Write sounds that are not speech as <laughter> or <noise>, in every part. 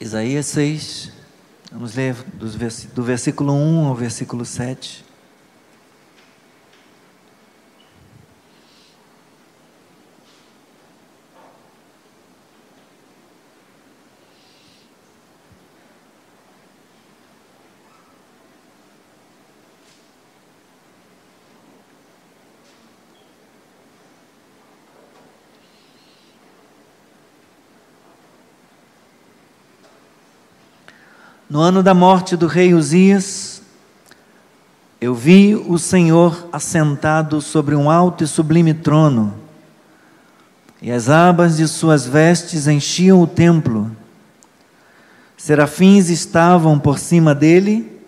Isaías 6, vamos ler do versículo 1 ao versículo 7. No ano da morte do rei Uzias, eu vi o Senhor assentado sobre um alto e sublime trono, e as abas de suas vestes enchiam o templo. Serafins estavam por cima dele,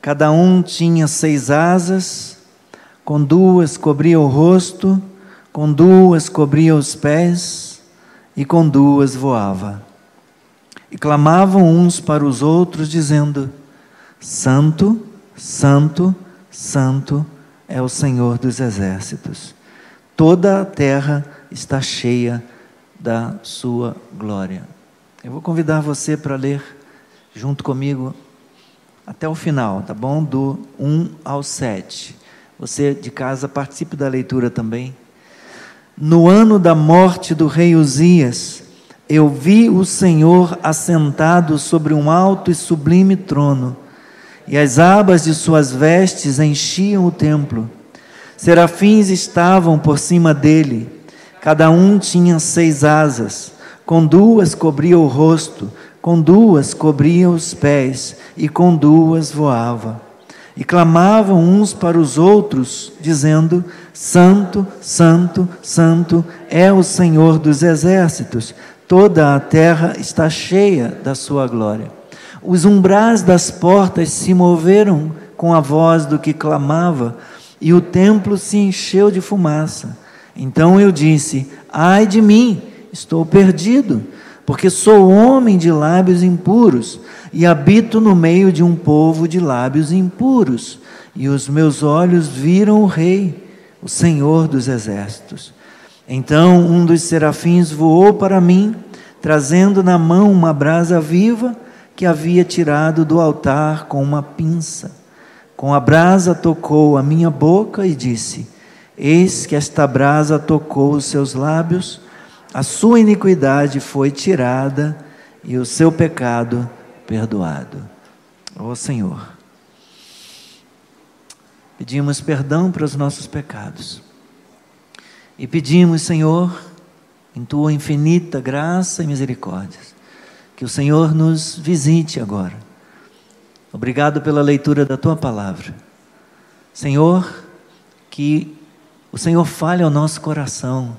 cada um tinha seis asas, com duas cobria o rosto, com duas cobria os pés, e com duas voava e clamavam uns para os outros, dizendo: Santo, Santo, Santo é o Senhor dos exércitos. Toda a terra está cheia da sua glória. Eu vou convidar você para ler junto comigo até o final, tá bom? Do 1 ao 7. Você de casa participe da leitura também. No ano da morte do rei Uzias, eu vi o Senhor assentado sobre um alto e sublime trono, e as abas de suas vestes enchiam o templo. Serafins estavam por cima dele, cada um tinha seis asas, com duas cobria o rosto, com duas cobria os pés, e com duas voava. E clamavam uns para os outros, dizendo: Santo, Santo, Santo é o Senhor dos exércitos toda a terra está cheia da sua glória. Os umbrais das portas se moveram com a voz do que clamava, e o templo se encheu de fumaça. Então eu disse: Ai de mim, estou perdido, porque sou homem de lábios impuros e habito no meio de um povo de lábios impuros, e os meus olhos viram o Rei, o Senhor dos exércitos. Então um dos serafins voou para mim, trazendo na mão uma brasa viva que havia tirado do altar com uma pinça. Com a brasa tocou a minha boca e disse: Eis que esta brasa tocou os seus lábios, a sua iniquidade foi tirada e o seu pecado perdoado. Ó oh, Senhor, pedimos perdão para os nossos pecados e pedimos, Senhor, em tua infinita graça e misericórdia, que o Senhor nos visite agora. Obrigado pela leitura da tua palavra. Senhor, que o Senhor fale ao nosso coração,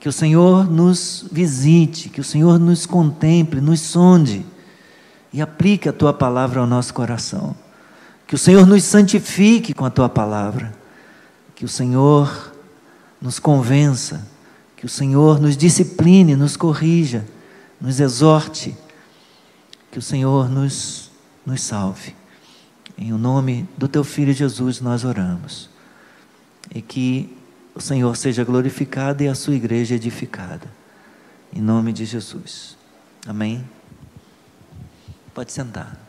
que o Senhor nos visite, que o Senhor nos contemple, nos sonde e aplique a tua palavra ao nosso coração. Que o Senhor nos santifique com a tua palavra. Que o Senhor nos convença, que o Senhor nos discipline, nos corrija, nos exorte, que o Senhor nos, nos salve. Em o nome do teu filho Jesus nós oramos. E que o Senhor seja glorificado e a sua igreja edificada. Em nome de Jesus. Amém. Pode sentar.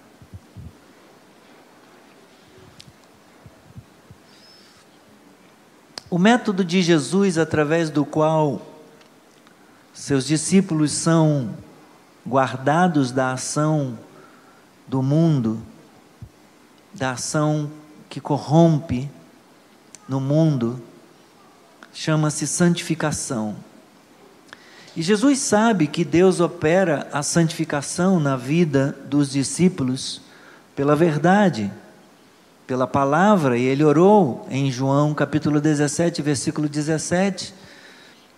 O método de Jesus, através do qual seus discípulos são guardados da ação do mundo, da ação que corrompe no mundo, chama-se santificação. E Jesus sabe que Deus opera a santificação na vida dos discípulos pela verdade pela palavra, e ele orou em João capítulo 17, versículo 17,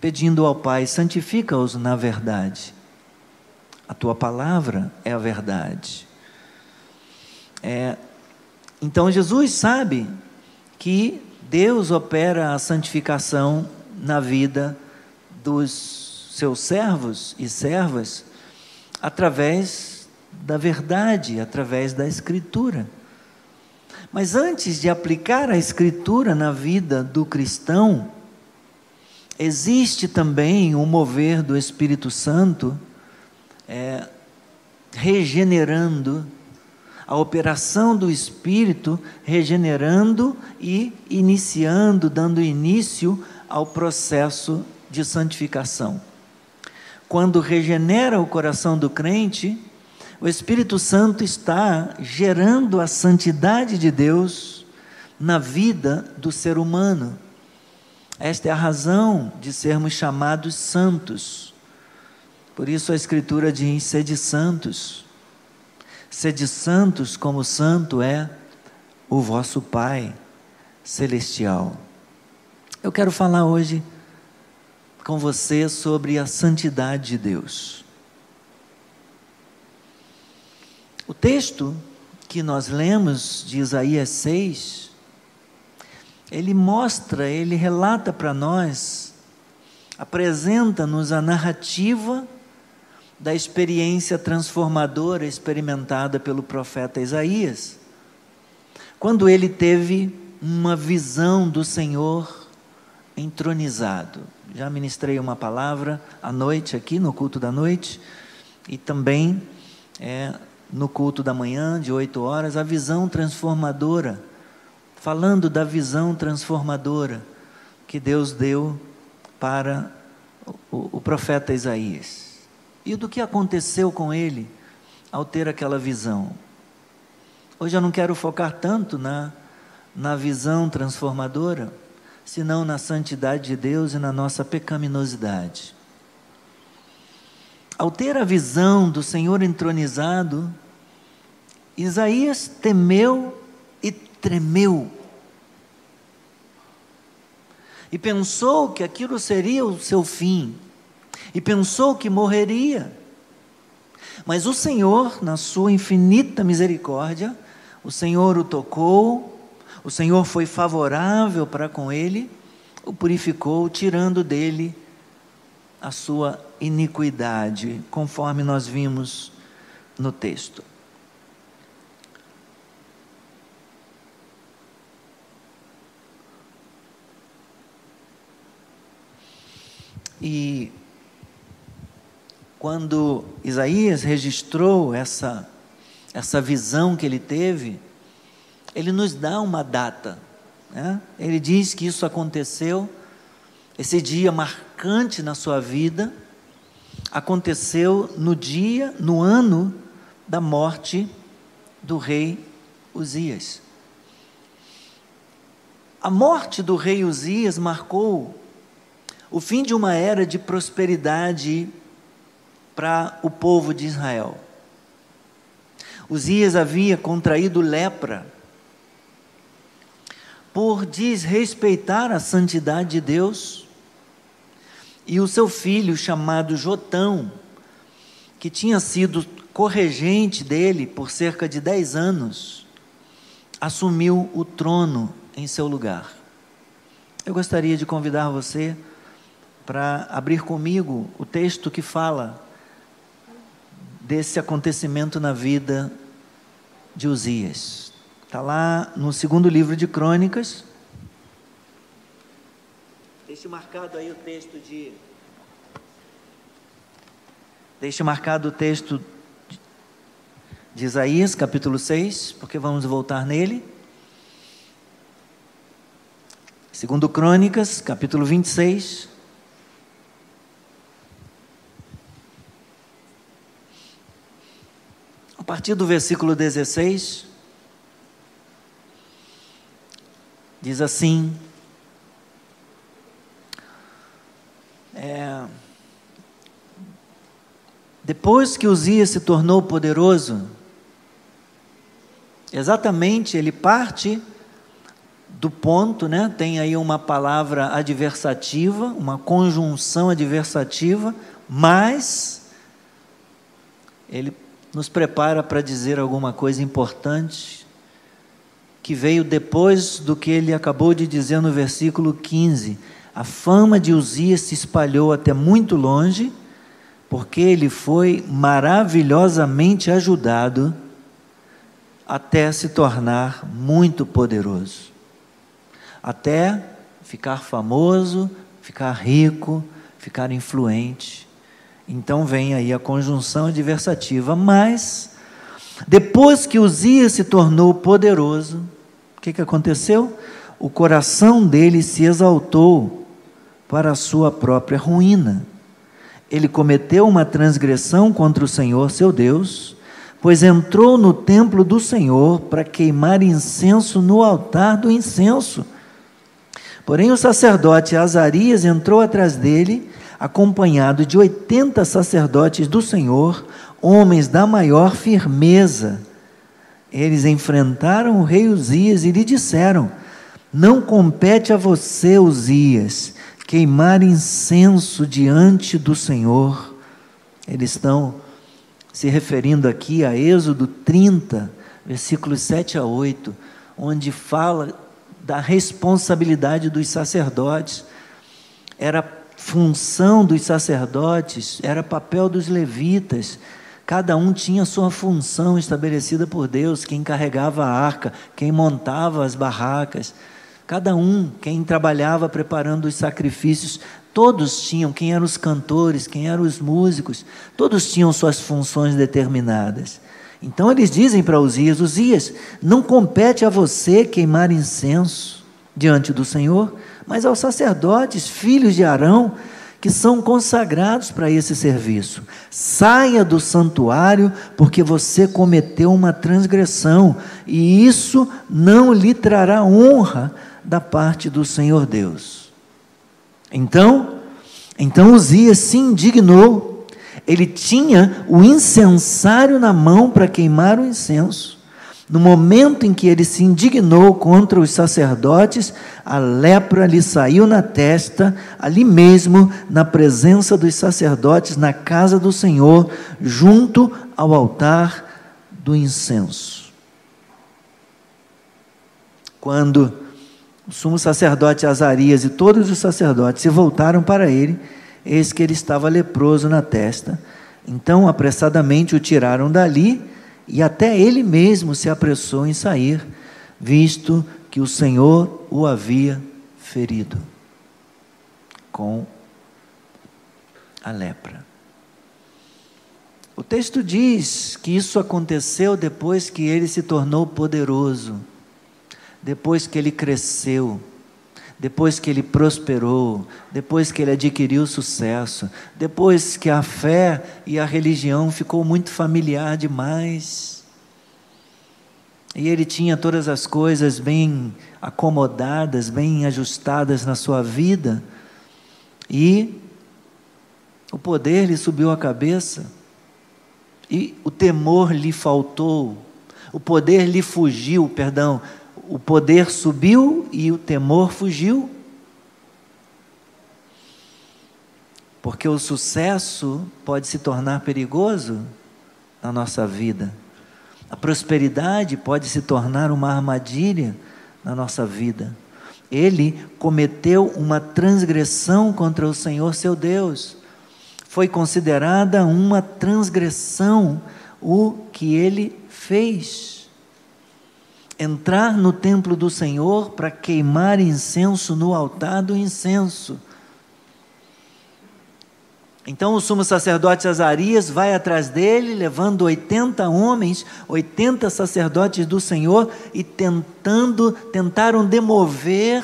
pedindo ao Pai: santifica-os na verdade. A tua palavra é a verdade. É, então Jesus sabe que Deus opera a santificação na vida dos seus servos e servas através da verdade, através da Escritura. Mas antes de aplicar a Escritura na vida do cristão, existe também o mover do Espírito Santo é, regenerando, a operação do Espírito regenerando e iniciando, dando início ao processo de santificação. Quando regenera o coração do crente, o Espírito Santo está gerando a santidade de Deus na vida do ser humano. Esta é a razão de sermos chamados santos. Por isso a Escritura diz: sede santos. Sede santos, como santo é o vosso Pai celestial. Eu quero falar hoje com você sobre a santidade de Deus. O texto que nós lemos de Isaías 6, ele mostra, ele relata para nós, apresenta-nos a narrativa da experiência transformadora experimentada pelo profeta Isaías, quando ele teve uma visão do Senhor entronizado. Já ministrei uma palavra à noite aqui no culto da noite e também é, no culto da manhã, de oito horas, a visão transformadora, falando da visão transformadora que Deus deu para o, o profeta Isaías. E do que aconteceu com ele ao ter aquela visão. Hoje eu não quero focar tanto na, na visão transformadora, senão na santidade de Deus e na nossa pecaminosidade. Ao ter a visão do Senhor entronizado, Isaías temeu e tremeu. E pensou que aquilo seria o seu fim. E pensou que morreria. Mas o Senhor, na sua infinita misericórdia, o Senhor o tocou, o Senhor foi favorável para com ele, o purificou, tirando dele a sua iniquidade, conforme nós vimos no texto. E quando Isaías registrou essa, essa visão que ele teve, ele nos dá uma data. Né? Ele diz que isso aconteceu, esse dia marcante na sua vida, aconteceu no dia, no ano da morte do rei Uzias. A morte do rei Uzias marcou o fim de uma era de prosperidade para o povo de Israel. Uzias havia contraído lepra por desrespeitar a santidade de Deus, e o seu filho, chamado Jotão, que tinha sido corregente dele por cerca de dez anos, assumiu o trono em seu lugar. Eu gostaria de convidar você para abrir comigo o texto que fala desse acontecimento na vida de Uzias. Está lá no segundo livro de Crônicas. Deixe marcado aí o texto de. Deixe marcado o texto de Isaías, capítulo 6, porque vamos voltar nele. Segundo Crônicas, capítulo 26. Partir do versículo 16, diz assim: é, depois que Uzias se tornou poderoso, exatamente ele parte do ponto, né? Tem aí uma palavra adversativa, uma conjunção adversativa, mas ele nos prepara para dizer alguma coisa importante que veio depois do que ele acabou de dizer no versículo 15. A fama de Uzias se espalhou até muito longe, porque ele foi maravilhosamente ajudado até se tornar muito poderoso. Até ficar famoso, ficar rico, ficar influente. Então vem aí a conjunção adversativa, mas depois que Uzias se tornou poderoso, o que, que aconteceu? O coração dele se exaltou para a sua própria ruína. Ele cometeu uma transgressão contra o Senhor seu Deus, pois entrou no templo do Senhor para queimar incenso no altar do incenso. Porém, o sacerdote Azarias entrou atrás dele, acompanhado de oitenta sacerdotes do Senhor, homens da maior firmeza. Eles enfrentaram o rei Uzias e lhe disseram: Não compete a você, Uzias, queimar incenso diante do Senhor. Eles estão se referindo aqui a Êxodo 30, versículos 7 a 8, onde fala da responsabilidade dos sacerdotes. Era função dos sacerdotes, era papel dos levitas. Cada um tinha sua função estabelecida por Deus, quem carregava a arca, quem montava as barracas. Cada um, quem trabalhava preparando os sacrifícios, todos tinham, quem eram os cantores, quem eram os músicos, todos tinham suas funções determinadas. Então eles dizem para Uzias: Uzias, não compete a você queimar incenso diante do Senhor, mas aos sacerdotes, filhos de Arão, que são consagrados para esse serviço. Saia do santuário, porque você cometeu uma transgressão, e isso não lhe trará honra da parte do Senhor Deus. Então, então Uzias se indignou ele tinha o incensário na mão para queimar o incenso. No momento em que ele se indignou contra os sacerdotes, a lepra lhe saiu na testa, ali mesmo, na presença dos sacerdotes, na casa do Senhor, junto ao altar do incenso. Quando o sumo sacerdote Azarias e todos os sacerdotes se voltaram para ele, eis que ele estava leproso na testa. Então, apressadamente o tiraram dali, e até ele mesmo se apressou em sair, visto que o Senhor o havia ferido com a lepra. O texto diz que isso aconteceu depois que ele se tornou poderoso, depois que ele cresceu depois que ele prosperou, depois que ele adquiriu sucesso, depois que a fé e a religião ficou muito familiar demais. E ele tinha todas as coisas bem acomodadas, bem ajustadas na sua vida, e o poder lhe subiu à cabeça, e o temor lhe faltou, o poder lhe fugiu, perdão, o poder subiu e o temor fugiu. Porque o sucesso pode se tornar perigoso na nossa vida. A prosperidade pode se tornar uma armadilha na nossa vida. Ele cometeu uma transgressão contra o Senhor seu Deus. Foi considerada uma transgressão o que ele fez entrar no templo do Senhor para queimar incenso no altar do incenso. Então o sumo sacerdote Azarias vai atrás dele, levando 80 homens, 80 sacerdotes do Senhor, e tentando, tentaram demover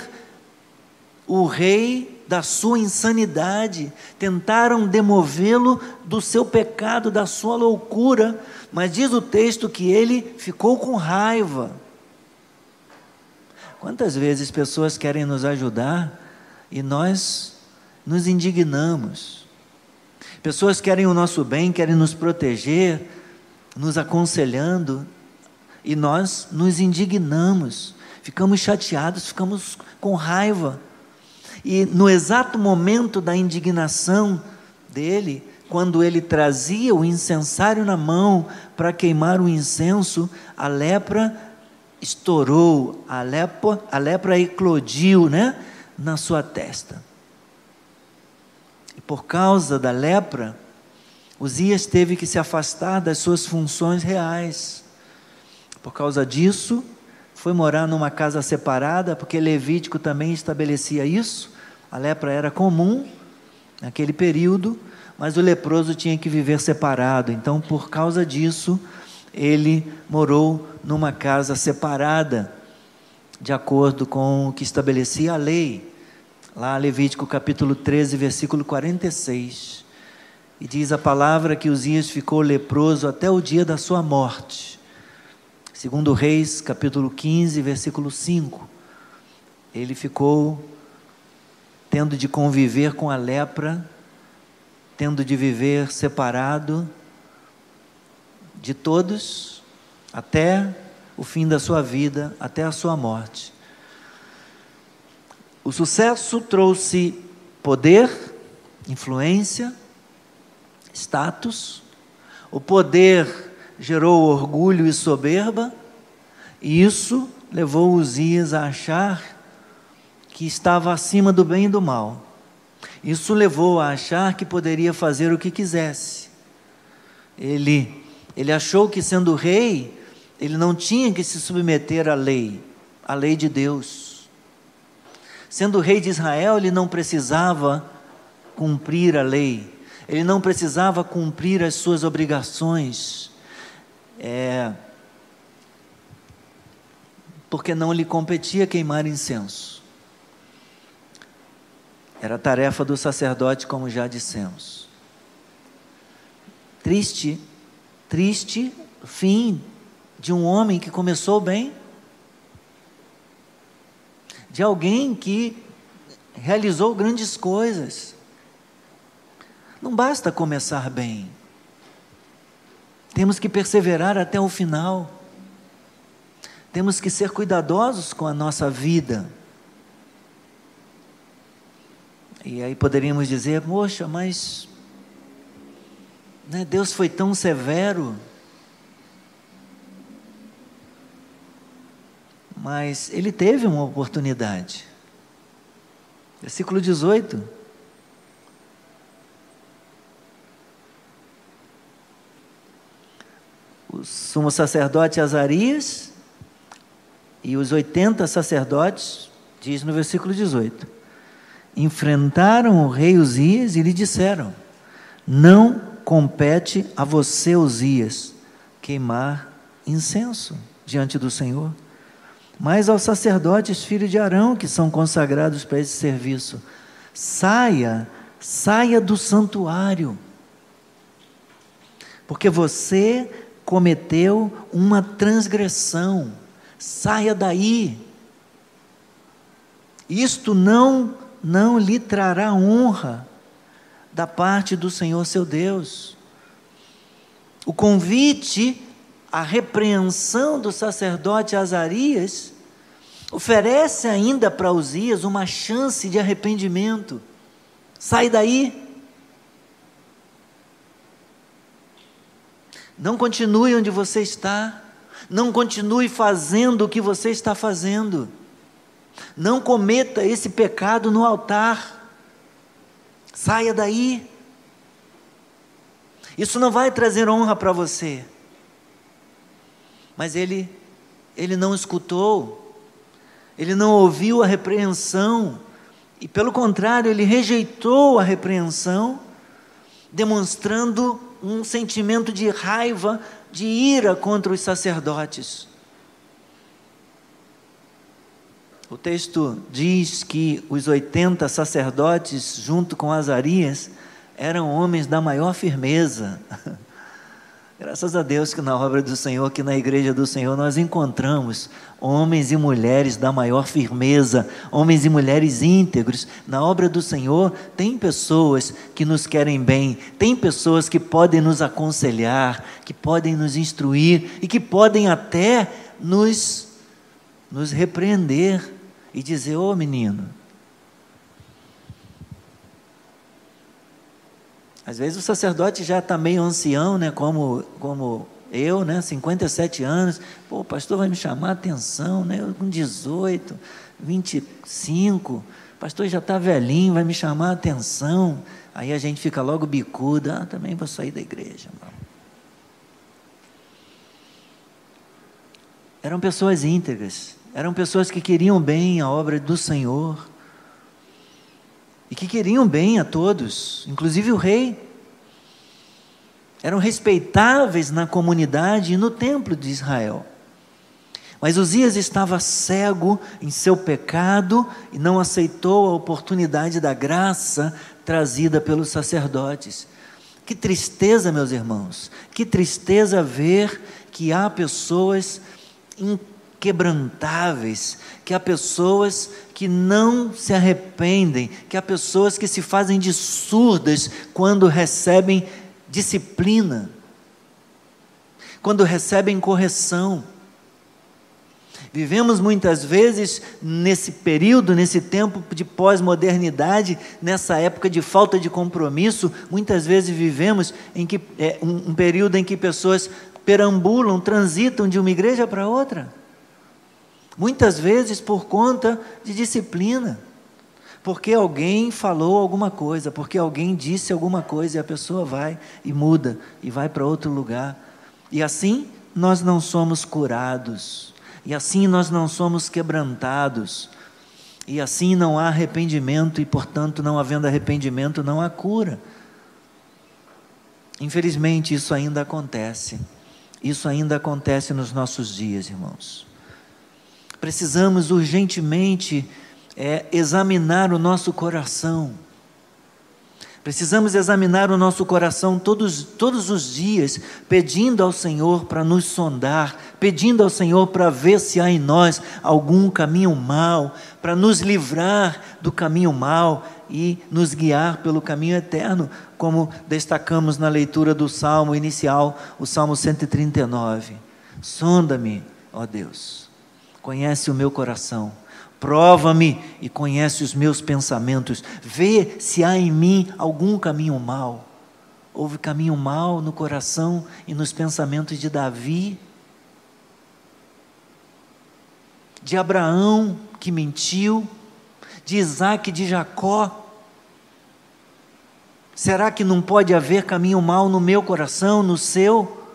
o rei da sua insanidade, tentaram demovê-lo do seu pecado, da sua loucura, mas diz o texto que ele ficou com raiva. Quantas vezes pessoas querem nos ajudar e nós nos indignamos? Pessoas querem o nosso bem, querem nos proteger, nos aconselhando, e nós nos indignamos, ficamos chateados, ficamos com raiva. E no exato momento da indignação dele, quando ele trazia o incensário na mão para queimar o incenso, a lepra estourou, a lepra, a lepra eclodiu né, na sua testa. E por causa da lepra, Uzias teve que se afastar das suas funções reais. Por causa disso, foi morar numa casa separada, porque Levítico também estabelecia isso. A lepra era comum naquele período. mas o leproso tinha que viver separado. Então, por causa disso, ele morou numa casa separada, de acordo com o que estabelecia a lei. Lá, Levítico capítulo 13, versículo 46. E diz a palavra que Uzias ficou leproso até o dia da sua morte. Segundo Reis, capítulo 15, versículo 5. Ele ficou tendo de conviver com a lepra, tendo de viver separado de todos até o fim da sua vida, até a sua morte. O sucesso trouxe poder, influência, status, o poder gerou orgulho e soberba, e isso levou Uzias a achar que estava acima do bem e do mal. Isso levou a achar que poderia fazer o que quisesse. Ele, ele achou que sendo rei, ele não tinha que se submeter à lei, à lei de Deus. Sendo rei de Israel, ele não precisava cumprir a lei, ele não precisava cumprir as suas obrigações, é, porque não lhe competia queimar incenso. Era tarefa do sacerdote, como já dissemos. Triste, triste fim de um homem que começou bem, de alguém que realizou grandes coisas. Não basta começar bem, temos que perseverar até o final, temos que ser cuidadosos com a nossa vida. E aí poderíamos dizer, poxa, mas né, Deus foi tão severo. Mas ele teve uma oportunidade. Versículo 18. O sumo sacerdote Azarias e os 80 sacerdotes, diz no versículo 18, enfrentaram o rei Uzias e lhe disseram: Não compete a você, Uzias, queimar incenso diante do Senhor mas aos sacerdotes filhos de Arão, que são consagrados para esse serviço. Saia, saia do santuário, porque você cometeu uma transgressão, saia daí. Isto não, não lhe trará honra da parte do Senhor seu Deus. O convite a repreensão do sacerdote Azarias, oferece ainda para Uzias uma chance de arrependimento. Sai daí. Não continue onde você está. Não continue fazendo o que você está fazendo. Não cometa esse pecado no altar. Saia daí. Isso não vai trazer honra para você. Mas ele, ele não escutou, ele não ouviu a repreensão, e pelo contrário, ele rejeitou a repreensão, demonstrando um sentimento de raiva, de ira contra os sacerdotes. O texto diz que os 80 sacerdotes, junto com Azarias, eram homens da maior firmeza. <laughs> Graças a Deus que na obra do Senhor, que na igreja do Senhor, nós encontramos homens e mulheres da maior firmeza, homens e mulheres íntegros. Na obra do Senhor, tem pessoas que nos querem bem, tem pessoas que podem nos aconselhar, que podem nos instruir e que podem até nos, nos repreender e dizer: Ô oh, menino, Às vezes o sacerdote já está meio ancião, né, como, como eu, né, 57 anos. Pô, o pastor vai me chamar a atenção, né, eu com 18, 25. O pastor já está velhinho, vai me chamar a atenção. Aí a gente fica logo bicuda. Ah, também vou sair da igreja. Não. Eram pessoas íntegras, eram pessoas que queriam bem a obra do Senhor e que queriam bem a todos, inclusive o rei. eram respeitáveis na comunidade e no templo de Israel. Mas Uzias estava cego em seu pecado e não aceitou a oportunidade da graça trazida pelos sacerdotes. Que tristeza, meus irmãos, que tristeza ver que há pessoas inquebrantáveis, que há pessoas que não se arrependem, que há pessoas que se fazem de surdas quando recebem disciplina, quando recebem correção. Vivemos muitas vezes nesse período, nesse tempo de pós-modernidade, nessa época de falta de compromisso, muitas vezes vivemos em que, é, um, um período em que pessoas perambulam, transitam de uma igreja para outra. Muitas vezes por conta de disciplina. Porque alguém falou alguma coisa, porque alguém disse alguma coisa e a pessoa vai e muda e vai para outro lugar. E assim nós não somos curados. E assim nós não somos quebrantados. E assim não há arrependimento, e portanto, não havendo arrependimento, não há cura. Infelizmente, isso ainda acontece. Isso ainda acontece nos nossos dias, irmãos. Precisamos urgentemente é, examinar o nosso coração Precisamos examinar o nosso coração todos, todos os dias, pedindo ao Senhor para nos sondar, pedindo ao Senhor para ver se há em nós algum caminho mal, para nos livrar do caminho mal e nos guiar pelo caminho eterno, como destacamos na leitura do salmo inicial, o salmo 139. Sonda-me, ó Deus, conhece o meu coração Prova-me e conhece os meus pensamentos. Vê se há em mim algum caminho mal. Houve caminho mal no coração e nos pensamentos de Davi, de Abraão, que mentiu, de Isaac, de Jacó. Será que não pode haver caminho mal no meu coração, no seu?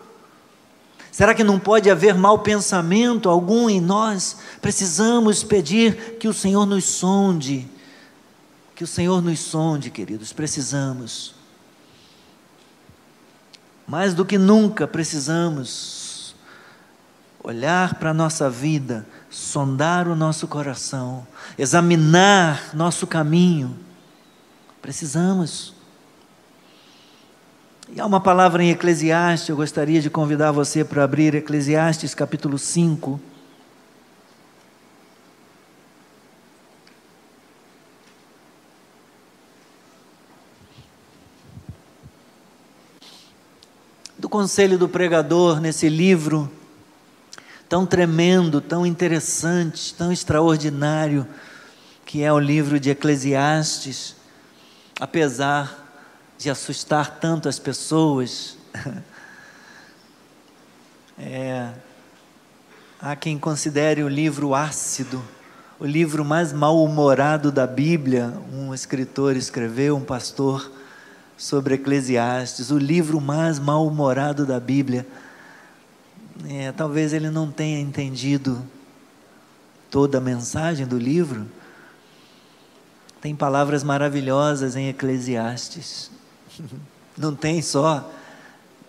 Será que não pode haver mau pensamento algum em nós? Precisamos pedir que o Senhor nos sonde. Que o Senhor nos sonde, queridos, precisamos. Mais do que nunca precisamos olhar para a nossa vida, sondar o nosso coração, examinar nosso caminho. Precisamos. E há uma palavra em Eclesiastes, eu gostaria de convidar você para abrir Eclesiastes capítulo 5. Do conselho do pregador nesse livro, tão tremendo, tão interessante, tão extraordinário, que é o livro de Eclesiastes, apesar de assustar tanto as pessoas. <laughs> É, há quem considere o livro ácido, o livro mais mal-humorado da Bíblia. Um escritor escreveu, um pastor, sobre Eclesiastes, o livro mais mal-humorado da Bíblia. É, talvez ele não tenha entendido toda a mensagem do livro. Tem palavras maravilhosas em Eclesiastes. <laughs> Não tem só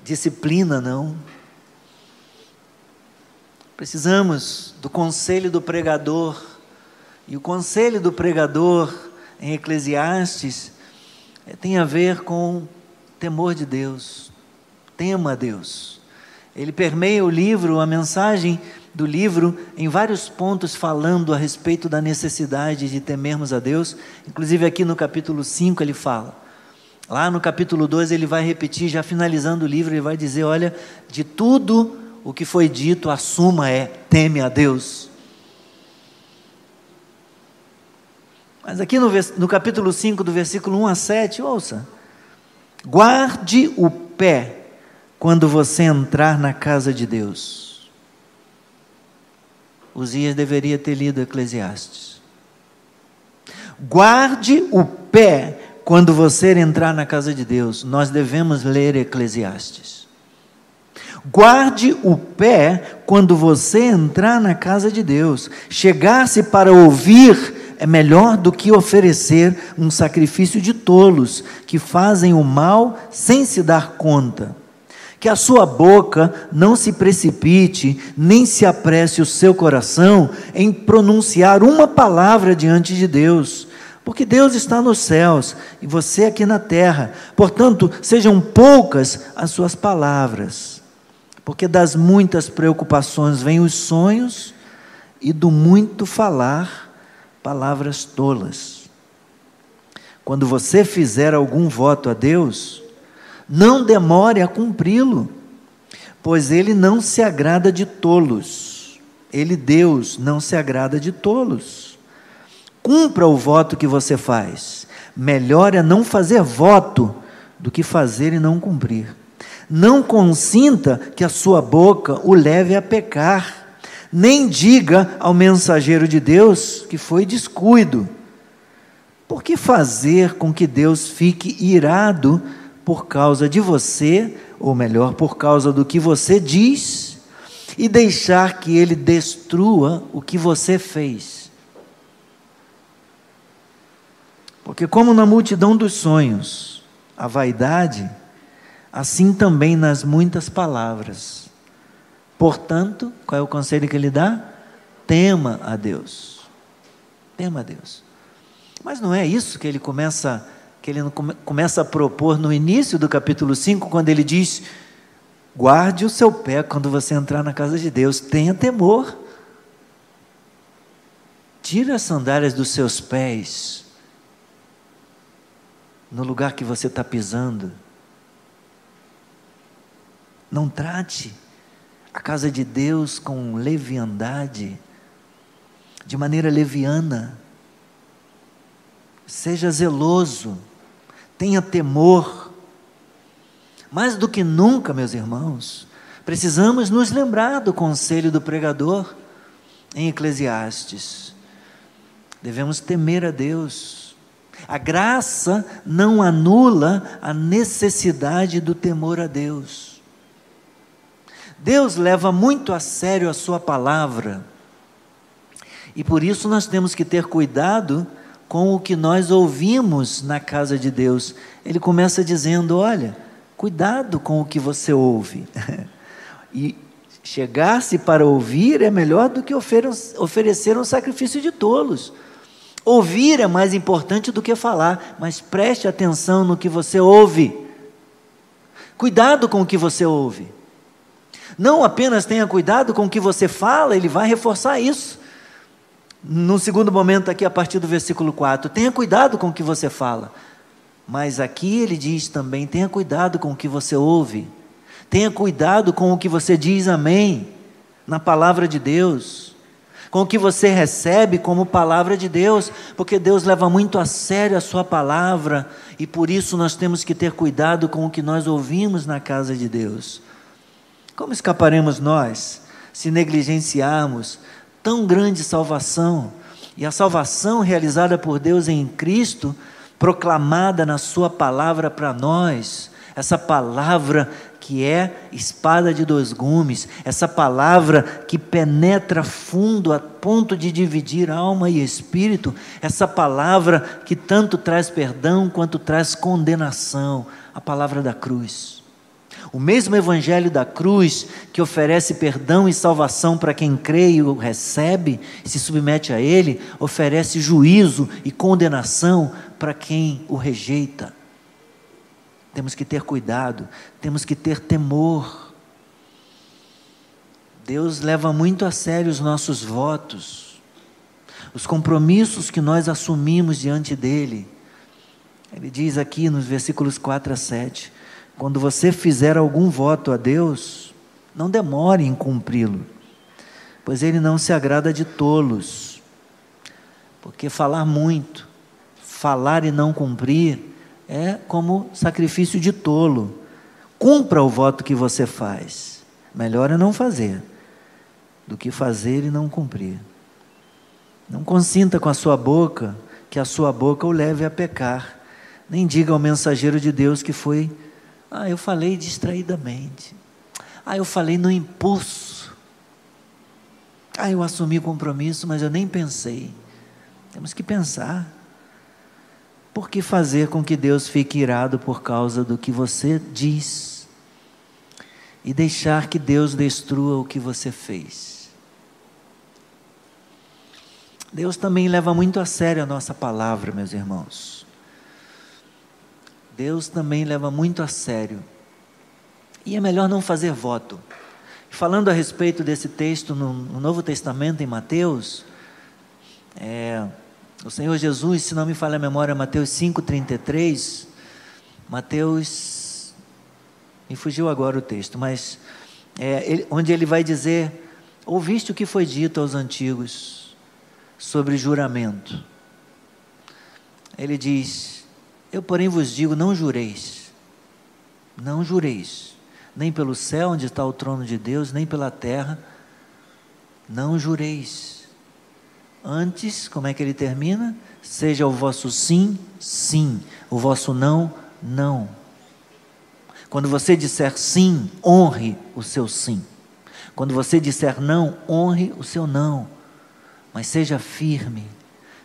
disciplina, não. Precisamos do conselho do pregador. E o conselho do pregador em Eclesiastes é, tem a ver com temor de Deus. Tema a Deus. Ele permeia o livro, a mensagem do livro, em vários pontos falando a respeito da necessidade de temermos a Deus. Inclusive aqui no capítulo 5 ele fala Lá no capítulo 2 ele vai repetir, já finalizando o livro, ele vai dizer: olha, de tudo o que foi dito, a suma é: teme a Deus. Mas aqui no, no capítulo 5, do versículo 1 a 7, ouça: guarde o pé quando você entrar na casa de Deus. Uzias deveria ter lido Eclesiastes. Guarde o pé quando você entrar na casa de Deus, nós devemos ler Eclesiastes. Guarde o pé quando você entrar na casa de Deus. Chegar-se para ouvir é melhor do que oferecer um sacrifício de tolos que fazem o mal sem se dar conta. Que a sua boca não se precipite, nem se apresse o seu coração em pronunciar uma palavra diante de Deus, porque Deus está nos céus e você aqui na terra. Portanto, sejam poucas as suas palavras, porque das muitas preocupações vêm os sonhos e do muito falar, palavras tolas. Quando você fizer algum voto a Deus, não demore a cumpri-lo, pois ele não se agrada de tolos. Ele, Deus, não se agrada de tolos. Cumpra o voto que você faz. Melhor é não fazer voto do que fazer e não cumprir. Não consinta que a sua boca o leve a pecar, nem diga ao mensageiro de Deus que foi descuido. Por que fazer com que Deus fique irado por causa de você, ou melhor, por causa do que você diz, e deixar que ele destrua o que você fez? Porque, como na multidão dos sonhos, a vaidade, assim também nas muitas palavras. Portanto, qual é o conselho que ele dá? Tema a Deus. Tema a Deus. Mas não é isso que ele começa que ele começa a propor no início do capítulo 5, quando ele diz: guarde o seu pé quando você entrar na casa de Deus, tenha temor. Tira as sandálias dos seus pés no lugar que você está pisando. Não trate a casa de Deus com leviandade, de maneira leviana. Seja zeloso, tenha temor. Mais do que nunca, meus irmãos, precisamos nos lembrar do conselho do pregador em Eclesiastes. Devemos temer a Deus a graça não anula a necessidade do temor a Deus. Deus leva muito a sério a Sua palavra, e por isso nós temos que ter cuidado com o que nós ouvimos na casa de Deus. Ele começa dizendo: olha, cuidado com o que você ouve. <laughs> e chegar-se para ouvir é melhor do que oferecer um sacrifício de tolos. Ouvir é mais importante do que falar, mas preste atenção no que você ouve. Cuidado com o que você ouve. Não apenas tenha cuidado com o que você fala, ele vai reforçar isso. No segundo momento, aqui a partir do versículo 4, tenha cuidado com o que você fala. Mas aqui ele diz também: tenha cuidado com o que você ouve. Tenha cuidado com o que você diz amém na palavra de Deus com o que você recebe como palavra de Deus, porque Deus leva muito a sério a Sua palavra e por isso nós temos que ter cuidado com o que nós ouvimos na casa de Deus. Como escaparemos nós se negligenciarmos tão grande salvação e a salvação realizada por Deus em Cristo, proclamada na Sua palavra para nós? essa palavra que é espada de dois gumes, essa palavra que penetra fundo a ponto de dividir alma e espírito, essa palavra que tanto traz perdão quanto traz condenação, a palavra da cruz. O mesmo evangelho da cruz que oferece perdão e salvação para quem crê e o recebe, se submete a ele, oferece juízo e condenação para quem o rejeita. Temos que ter cuidado, temos que ter temor. Deus leva muito a sério os nossos votos, os compromissos que nós assumimos diante dEle. Ele diz aqui nos versículos 4 a 7: quando você fizer algum voto a Deus, não demore em cumpri-lo, pois Ele não se agrada de tolos, porque falar muito, falar e não cumprir, é como sacrifício de tolo. Cumpra o voto que você faz. Melhor é não fazer do que fazer e não cumprir. Não consinta com a sua boca que a sua boca o leve a pecar. Nem diga ao mensageiro de Deus que foi, ah, eu falei distraidamente. Ah, eu falei no impulso. Ah, eu assumi compromisso, mas eu nem pensei. Temos que pensar. Por que fazer com que Deus fique irado por causa do que você diz? e deixar que Deus destrua o que você fez. Deus também leva muito a sério a nossa palavra, meus irmãos. Deus também leva muito a sério. E é melhor não fazer voto. Falando a respeito desse texto no, no Novo Testamento, em Mateus, é, o Senhor Jesus, se não me falha a memória, Mateus 5,33, Mateus, me fugiu agora o texto, mas é, ele, onde ele vai dizer: Ouviste o que foi dito aos antigos sobre juramento? Ele diz: Eu, porém, vos digo: não jureis, não jureis, nem pelo céu onde está o trono de Deus, nem pela terra, não jureis. Antes, como é que ele termina? Seja o vosso sim, sim, o vosso não, não. Quando você disser sim, honre o seu sim. Quando você disser não, honre o seu não. Mas seja firme,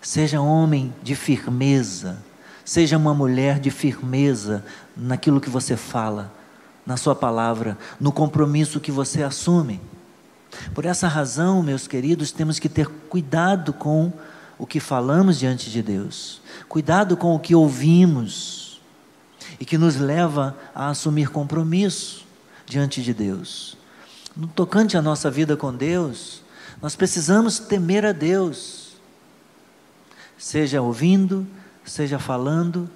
seja homem de firmeza, seja uma mulher de firmeza naquilo que você fala na sua palavra, no compromisso que você assume. Por essa razão, meus queridos, temos que ter cuidado com o que falamos diante de Deus, cuidado com o que ouvimos e que nos leva a assumir compromisso diante de Deus. No tocante à nossa vida com Deus, nós precisamos temer a Deus, seja ouvindo, seja falando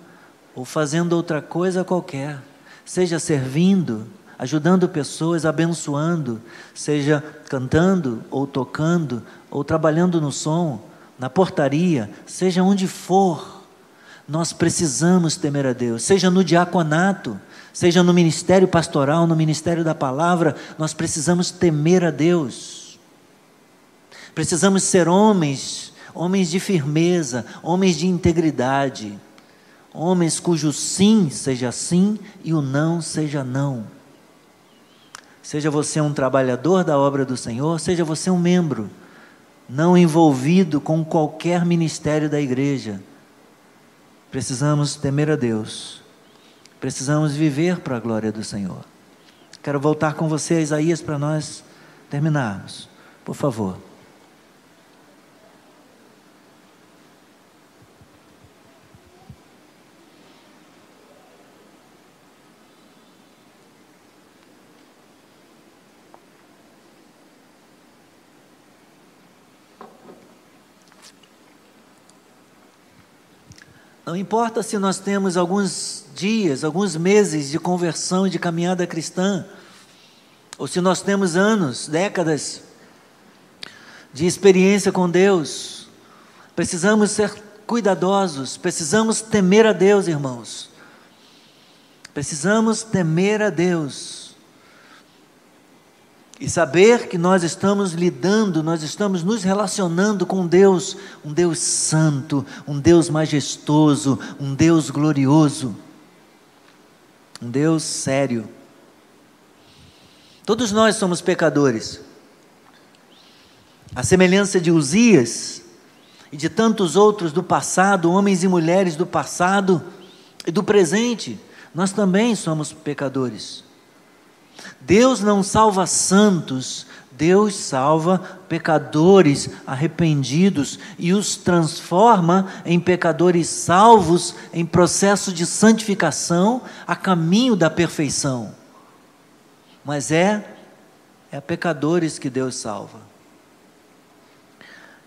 ou fazendo outra coisa qualquer seja servindo, ajudando pessoas, abençoando, seja cantando ou tocando, ou trabalhando no som, na portaria, seja onde for, nós precisamos temer a Deus, seja no diaconato, seja no ministério pastoral, no ministério da palavra, nós precisamos temer a Deus. Precisamos ser homens, homens de firmeza, homens de integridade homens cujo sim seja sim e o não seja não. Seja você um trabalhador da obra do Senhor, seja você um membro, não envolvido com qualquer ministério da igreja. Precisamos temer a Deus, precisamos viver para a glória do Senhor. Quero voltar com você a Isaías para nós terminarmos, por favor. Não importa se nós temos alguns dias, alguns meses de conversão e de caminhada cristã, ou se nós temos anos, décadas de experiência com Deus, precisamos ser cuidadosos, precisamos temer a Deus, irmãos. Precisamos temer a Deus e saber que nós estamos lidando, nós estamos nos relacionando com Deus, um Deus santo, um Deus majestoso, um Deus glorioso, um Deus sério. Todos nós somos pecadores. A semelhança de Uzias e de tantos outros do passado, homens e mulheres do passado e do presente, nós também somos pecadores. Deus não salva santos, Deus salva pecadores arrependidos e os transforma em pecadores salvos em processo de santificação a caminho da perfeição. Mas é é pecadores que Deus salva.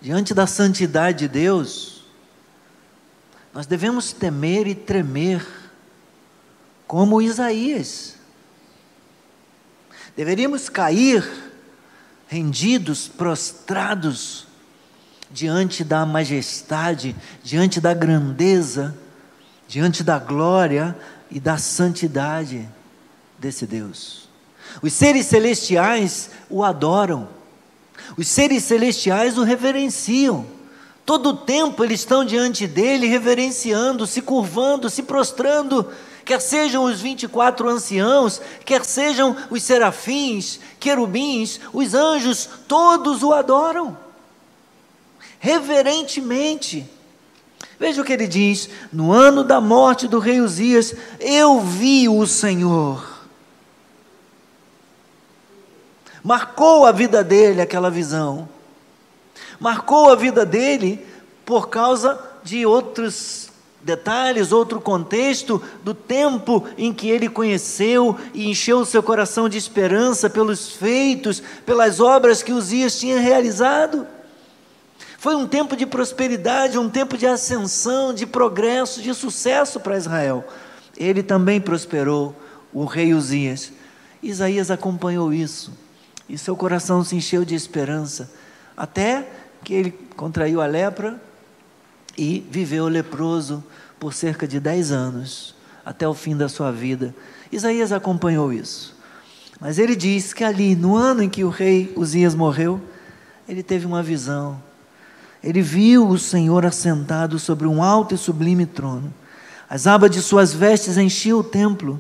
Diante da santidade de Deus, nós devemos temer e tremer como Isaías. Deveríamos cair rendidos, prostrados diante da majestade, diante da grandeza, diante da glória e da santidade desse Deus. Os seres celestiais o adoram, os seres celestiais o reverenciam. Todo o tempo eles estão diante dele, reverenciando, se curvando, se prostrando quer sejam os 24 anciãos, quer sejam os serafins, querubins, os anjos, todos o adoram, reverentemente. Veja o que ele diz: no ano da morte do rei Uzias, eu vi o Senhor. Marcou a vida dele aquela visão. Marcou a vida dele por causa de outros detalhes, outro contexto do tempo em que ele conheceu e encheu o seu coração de esperança pelos feitos, pelas obras que Uzias tinha realizado. Foi um tempo de prosperidade, um tempo de ascensão, de progresso, de sucesso para Israel. Ele também prosperou, o rei Uzias. Isaías acompanhou isso, e seu coração se encheu de esperança, até que ele contraiu a lepra e viveu leproso por cerca de dez anos, até o fim da sua vida. Isaías acompanhou isso. Mas ele diz que ali, no ano em que o rei Uzias morreu, ele teve uma visão. Ele viu o Senhor assentado sobre um alto e sublime trono. As abas de suas vestes enchiam o templo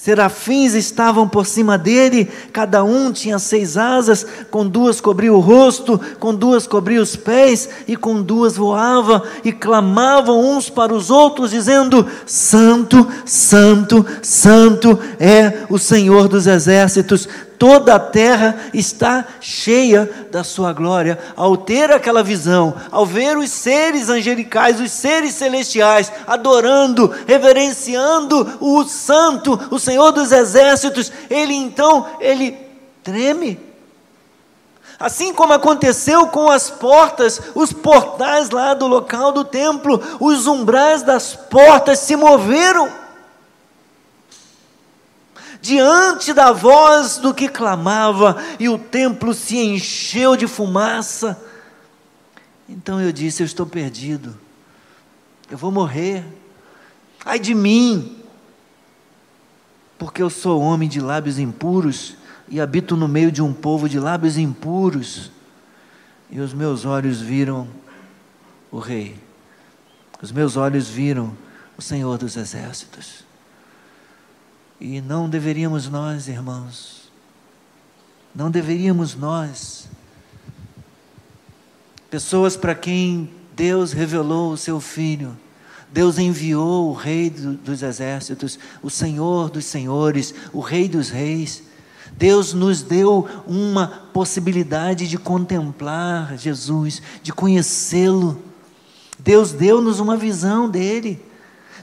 Serafins estavam por cima dele, cada um tinha seis asas, com duas cobria o rosto, com duas cobria os pés, e com duas voava, e clamavam uns para os outros, dizendo: Santo, Santo, Santo é o Senhor dos exércitos, toda a terra está cheia da sua glória. Ao ter aquela visão, ao ver os seres angelicais, os seres celestiais, adorando, reverenciando o Santo, o Senhor dos exércitos, ele então, ele treme. Assim como aconteceu com as portas, os portais lá do local do templo, os umbrais das portas se moveram diante da voz do que clamava, e o templo se encheu de fumaça. Então eu disse: Eu estou perdido, eu vou morrer, ai de mim, porque eu sou homem de lábios impuros e habito no meio de um povo de lábios impuros, e os meus olhos viram o Rei, os meus olhos viram o Senhor dos Exércitos. E não deveríamos nós, irmãos, não deveríamos nós, pessoas para quem Deus revelou o seu Filho, Deus enviou o Rei dos exércitos, o Senhor dos senhores, o Rei dos reis. Deus nos deu uma possibilidade de contemplar Jesus, de conhecê-lo. Deus deu-nos uma visão dele.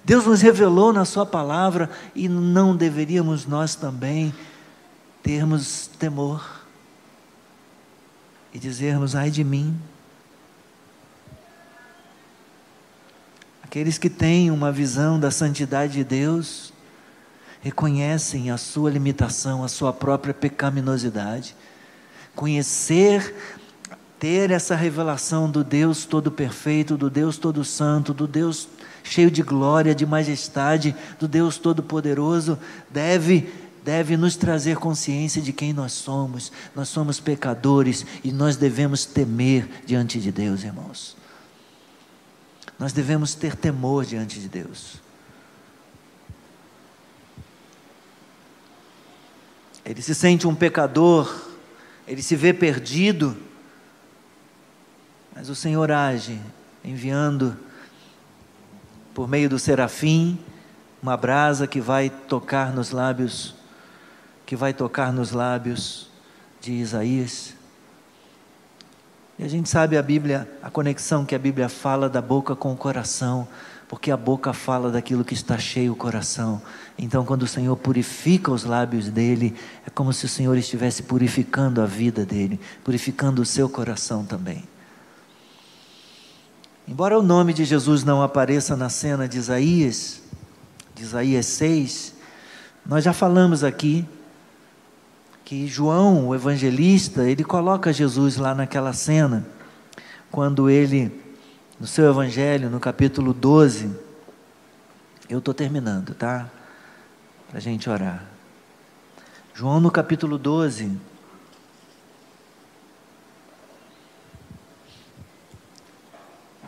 Deus nos revelou na Sua palavra e não deveríamos nós também termos temor e dizermos: ai de mim. Aqueles que têm uma visão da santidade de Deus reconhecem a sua limitação, a sua própria pecaminosidade. Conhecer, ter essa revelação do Deus todo perfeito, do Deus todo santo, do Deus cheio de glória, de majestade do Deus Todo-Poderoso, deve deve nos trazer consciência de quem nós somos. Nós somos pecadores e nós devemos temer diante de Deus, irmãos. Nós devemos ter temor diante de Deus. Ele se sente um pecador, ele se vê perdido, mas o Senhor age enviando por meio do serafim, uma brasa que vai tocar nos lábios, que vai tocar nos lábios de Isaías. E a gente sabe a Bíblia, a conexão que a Bíblia fala da boca com o coração, porque a boca fala daquilo que está cheio o coração. Então, quando o Senhor purifica os lábios dele, é como se o Senhor estivesse purificando a vida dele, purificando o seu coração também. Embora o nome de Jesus não apareça na cena de Isaías, de Isaías 6, nós já falamos aqui que João, o evangelista, ele coloca Jesus lá naquela cena, quando ele, no seu evangelho, no capítulo 12, eu estou terminando, tá? Para a gente orar. João, no capítulo 12,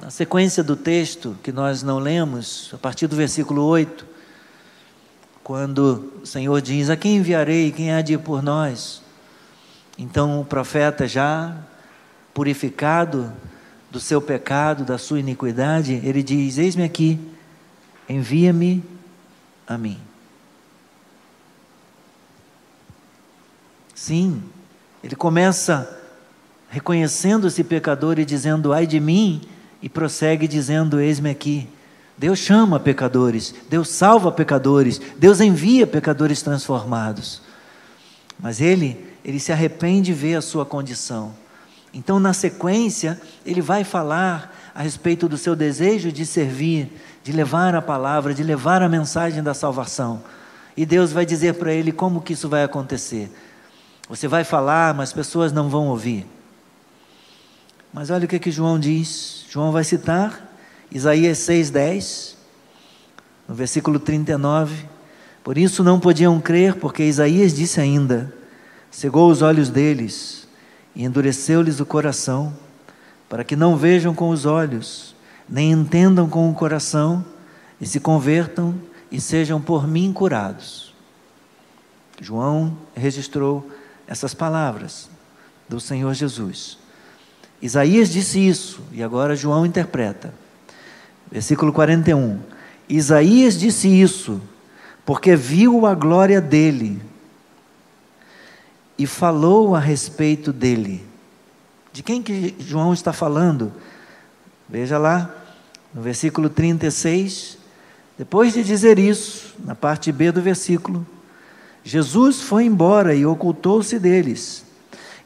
Na sequência do texto que nós não lemos, a partir do versículo 8, quando o Senhor diz: A quem enviarei? Quem há de ir por nós? Então o profeta, já purificado do seu pecado, da sua iniquidade, ele diz: Eis-me aqui, envia-me a mim. Sim, Ele começa reconhecendo-se pecador e dizendo: Ai de mim, e prossegue dizendo: Eis-me aqui. Deus chama pecadores, Deus salva pecadores, Deus envia pecadores transformados. Mas ele, ele se arrepende de ver a sua condição. Então, na sequência, ele vai falar a respeito do seu desejo de servir, de levar a palavra, de levar a mensagem da salvação. E Deus vai dizer para ele como que isso vai acontecer. Você vai falar, mas pessoas não vão ouvir. Mas olha o que, que João diz. João vai citar Isaías 6,10, no versículo 39. Por isso não podiam crer, porque Isaías disse ainda: cegou os olhos deles e endureceu-lhes o coração, para que não vejam com os olhos, nem entendam com o coração, e se convertam e sejam por mim curados. João registrou essas palavras do Senhor Jesus. Isaías disse isso, e agora João interpreta. Versículo 41. Isaías disse isso, porque viu a glória dele e falou a respeito dele. De quem que João está falando? Veja lá, no versículo 36, depois de dizer isso, na parte B do versículo, Jesus foi embora e ocultou-se deles.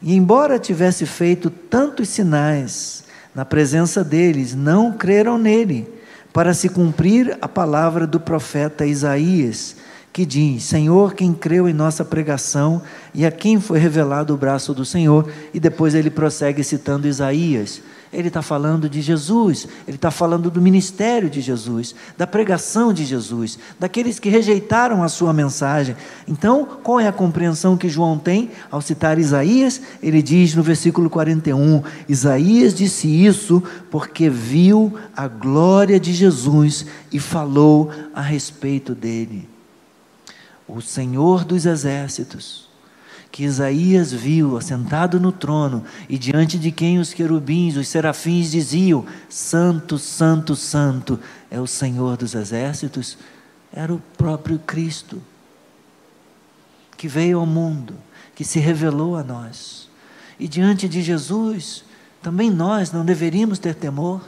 E embora tivesse feito tantos sinais na presença deles, não creram nele, para se cumprir a palavra do profeta Isaías, que diz: Senhor, quem creu em nossa pregação e a quem foi revelado o braço do Senhor. E depois ele prossegue citando Isaías ele está falando de Jesus, ele está falando do ministério de Jesus, da pregação de Jesus, daqueles que rejeitaram a sua mensagem. Então, qual é a compreensão que João tem ao citar Isaías? Ele diz no versículo 41: Isaías disse isso porque viu a glória de Jesus e falou a respeito dele. O Senhor dos exércitos que Isaías viu assentado no trono e diante de quem os querubins, os serafins diziam: Santo, Santo, Santo é o Senhor dos exércitos, era o próprio Cristo que veio ao mundo, que se revelou a nós. E diante de Jesus, também nós não deveríamos ter temor.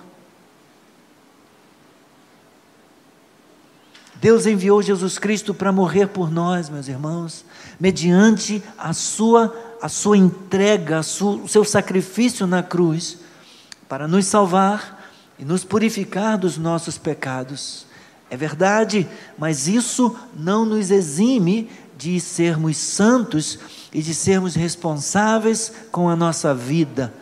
Deus enviou Jesus Cristo para morrer por nós, meus irmãos, mediante a sua, a sua entrega, a sua, o seu sacrifício na cruz, para nos salvar e nos purificar dos nossos pecados. É verdade, mas isso não nos exime de sermos santos e de sermos responsáveis com a nossa vida.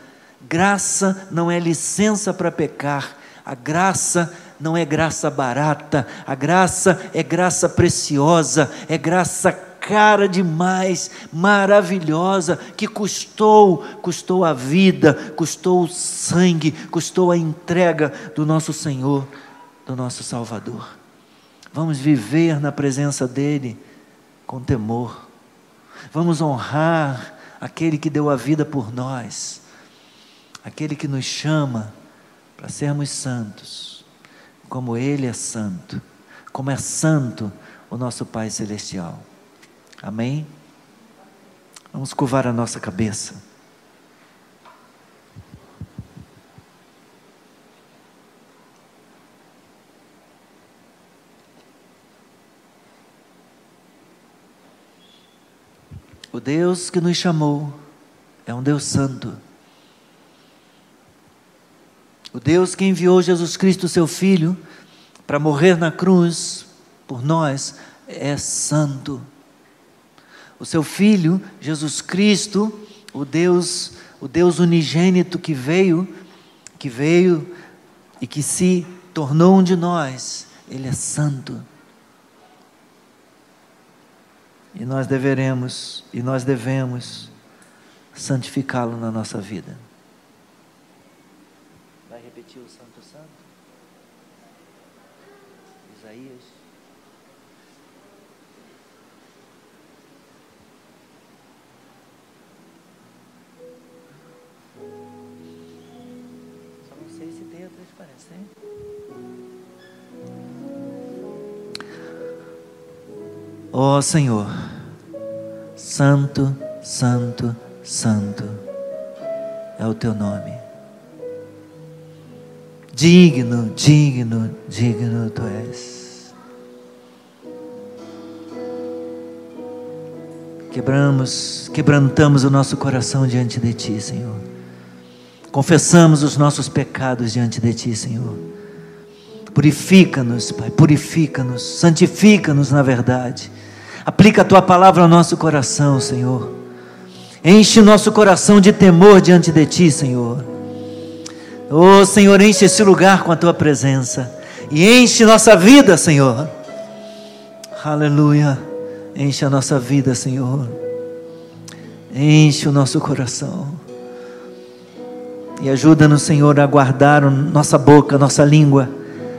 Graça não é licença para pecar, a graça não é graça barata, a graça é graça preciosa, é graça cara demais, maravilhosa, que custou, custou a vida, custou o sangue, custou a entrega do nosso Senhor, do nosso Salvador. Vamos viver na presença dEle com temor. Vamos honrar aquele que deu a vida por nós, aquele que nos chama para sermos santos como Ele é santo, como é santo o nosso Pai Celestial. Amém? Vamos curvar a nossa cabeça. O Deus que nos chamou é um Deus santo. O Deus que enviou Jesus Cristo, seu Filho, para morrer na cruz por nós, é santo. O seu Filho, Jesus Cristo, o Deus, o Deus unigênito que veio, que veio e que se tornou um de nós, ele é santo. E nós deveremos e nós devemos santificá-lo na nossa vida. Ó oh, Senhor, Santo, Santo, santo é o teu nome. Digno, digno, digno tu és. Quebramos, quebrantamos o nosso coração diante de ti, Senhor. Confessamos os nossos pecados diante de ti, Senhor. Purifica-nos, Pai, purifica-nos, santifica-nos na verdade. Aplica a tua palavra ao nosso coração, Senhor. Enche o nosso coração de temor diante de ti, Senhor. Oh, Senhor, enche esse lugar com a tua presença. E enche nossa vida, Senhor. Aleluia. Enche a nossa vida, Senhor. Enche o nosso coração. E ajuda-nos, Senhor, a guardar nossa boca, nossa língua,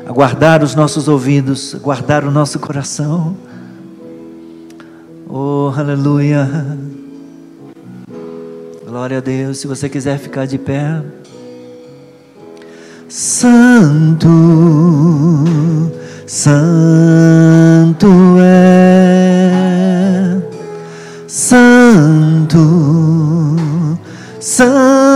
a guardar os nossos ouvidos, a guardar o nosso coração. Oh, aleluia. Glória a Deus. Se você quiser ficar de pé. Santo, Santo é, Santo, Santo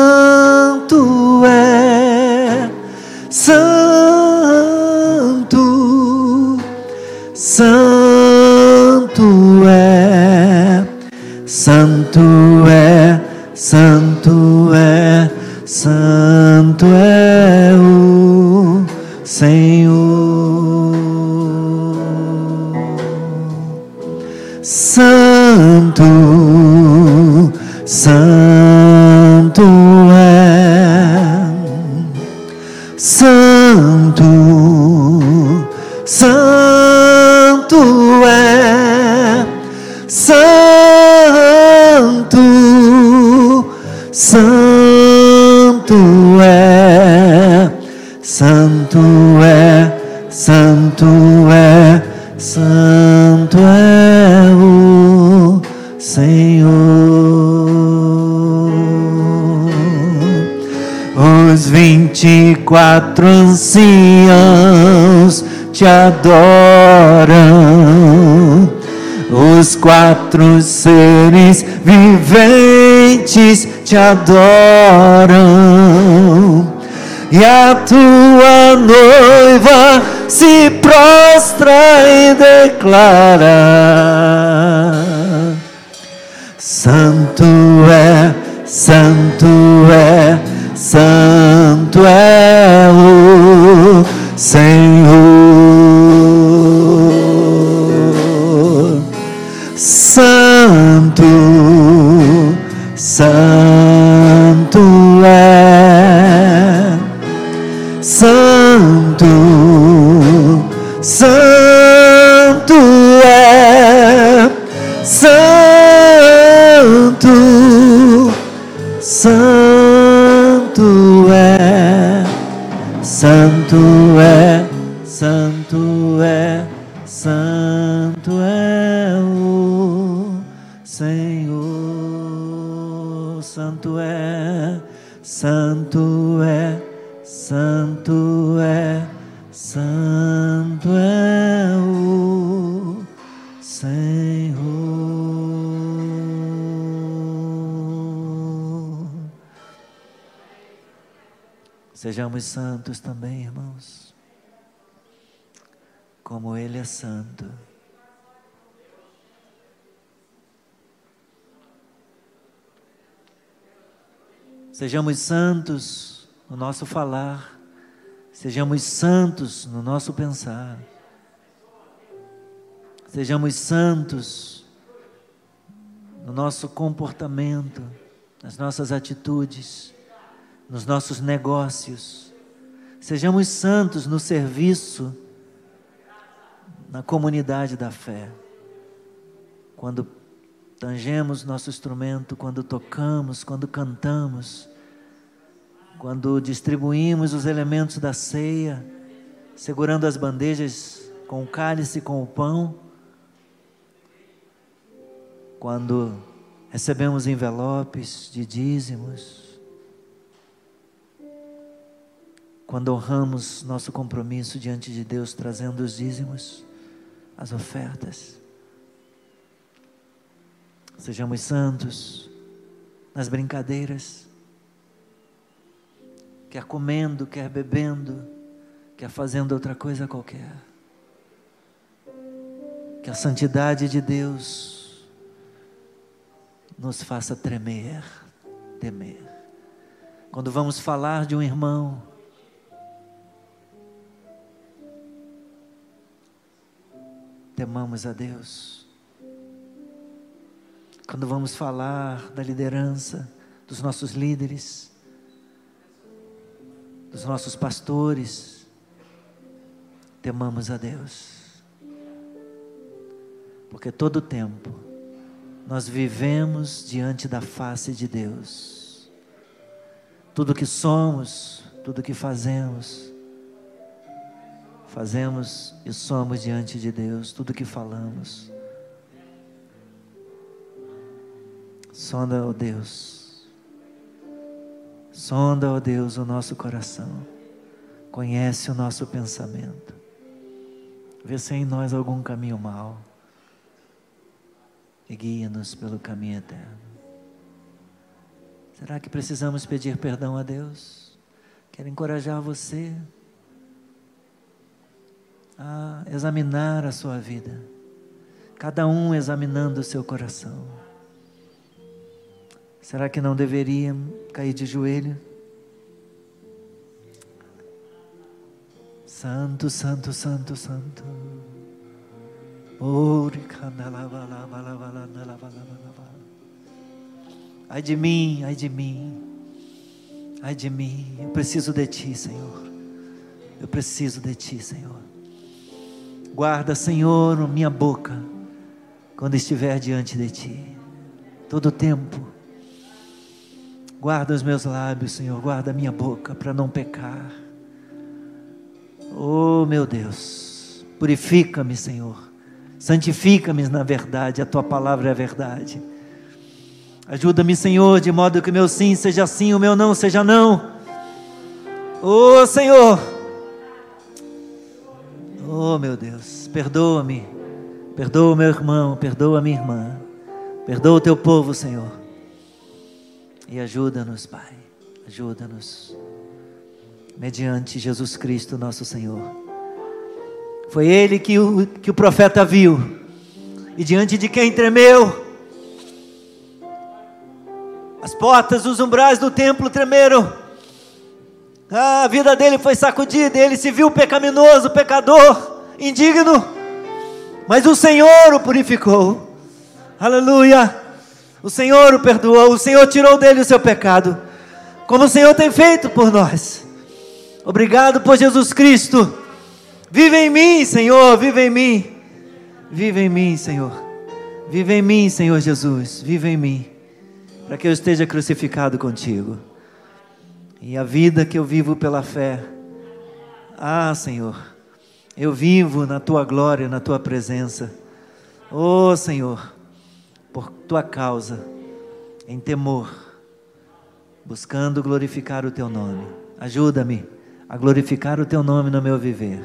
Santo é, Santo é, Santo é o Senhor. Santo, Os vinte e quatro anciãos te adoram, os quatro seres viventes te adoram, e a tua noiva se prostra e declara: Santo é, Santo é, Santo é o Senhor. Santo, Santo Sejamos santos também, irmãos, como Ele é santo. Sejamos santos no nosso falar, sejamos santos no nosso pensar, sejamos santos no nosso comportamento, nas nossas atitudes, nos nossos negócios, sejamos santos no serviço, na comunidade da fé. Quando tangemos nosso instrumento, quando tocamos, quando cantamos, quando distribuímos os elementos da ceia, segurando as bandejas com o cálice e com o pão, quando recebemos envelopes de dízimos, quando honramos nosso compromisso diante de Deus, trazendo os dízimos, as ofertas. Sejamos santos nas brincadeiras, quer comendo, quer bebendo, quer fazendo outra coisa qualquer. Que a santidade de Deus nos faça tremer, temer. Quando vamos falar de um irmão, temamos a Deus. Quando vamos falar da liderança, dos nossos líderes, dos nossos pastores, temamos a Deus. Porque todo tempo nós vivemos diante da face de Deus. Tudo que somos, tudo que fazemos, fazemos e somos diante de Deus, tudo que falamos. Sonda, ó Deus, sonda, ó Deus, o nosso coração, conhece o nosso pensamento, vê se em nós algum caminho mau e guia-nos pelo caminho eterno. Será que precisamos pedir perdão a Deus? Quero encorajar você a examinar a sua vida, cada um examinando o seu coração. Será que não deveria cair de joelho? Santo, santo, santo, santo. Ai de mim, ai de mim, ai de mim, eu preciso de Ti, Senhor. Eu preciso de Ti, Senhor. Guarda, Senhor, minha boca quando estiver diante de Ti, todo o tempo. Guarda os meus lábios, Senhor, guarda a minha boca para não pecar. Oh, meu Deus, purifica-me, Senhor, santifica-me na verdade, a Tua palavra é a verdade. Ajuda-me, Senhor, de modo que o meu sim seja sim, o meu não seja não. Oh, Senhor, Oh, meu Deus, perdoa-me. Perdoa meu irmão, perdoa minha irmã. Perdoa o teu povo, Senhor. E ajuda-nos, Pai. Ajuda-nos. Mediante Jesus Cristo, nosso Senhor. Foi ele que o, que o profeta viu. E diante de quem tremeu. As portas, os umbrais do templo tremeram a vida dele foi sacudida, ele se viu pecaminoso, pecador, indigno, mas o Senhor o purificou. Aleluia! O Senhor o perdoou, o Senhor tirou dele o seu pecado, como o Senhor tem feito por nós. Obrigado por Jesus Cristo. Vive em mim, Senhor, vive em mim. Vive em mim, Senhor. Vive em mim, Senhor Jesus. Vive em mim, para que eu esteja crucificado contigo. E a vida que eu vivo pela fé, ah, Senhor, eu vivo na tua glória, na tua presença. Oh, Senhor, por tua causa, em temor, buscando glorificar o teu nome. Ajuda-me a glorificar o teu nome no meu viver.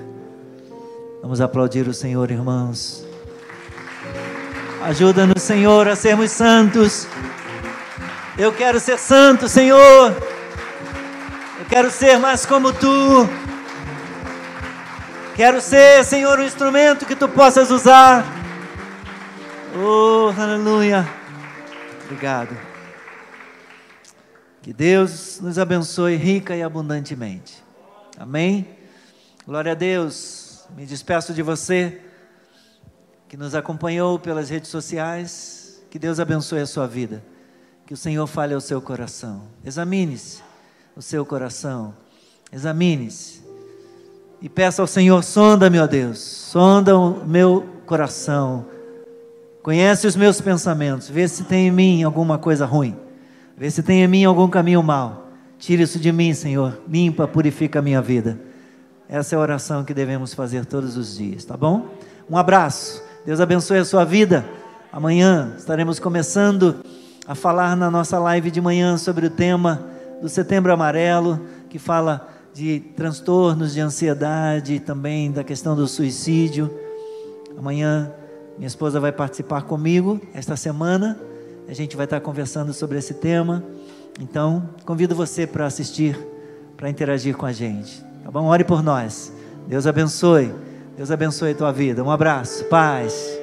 Vamos aplaudir o Senhor, irmãos. Ajuda-nos, Senhor, a sermos santos. Eu quero ser santo, Senhor. Quero ser mais como tu. Quero ser, Senhor, um instrumento que tu possas usar. Oh, aleluia. Obrigado. Que Deus nos abençoe rica e abundantemente. Amém? Glória a Deus. Me despeço de você que nos acompanhou pelas redes sociais. Que Deus abençoe a sua vida. Que o Senhor fale ao seu coração. Examine-se o seu coração. Examine-se e peça ao Senhor: sonda-me, ó Deus, sonda o meu coração, conhece os meus pensamentos, vê se tem em mim alguma coisa ruim, vê se tem em mim algum caminho mau. Tire isso de mim, Senhor, limpa, purifica a minha vida. Essa é a oração que devemos fazer todos os dias, tá bom? Um abraço, Deus abençoe a sua vida. Amanhã estaremos começando a falar na nossa live de manhã sobre o tema do Setembro Amarelo, que fala de transtornos de ansiedade, também da questão do suicídio. Amanhã minha esposa vai participar comigo esta semana A gente vai estar conversando sobre esse tema. Então, convido você para assistir, para interagir com a gente. Tá bom? Ore por nós. Deus abençoe. Deus abençoe a tua vida. Um abraço. Paz.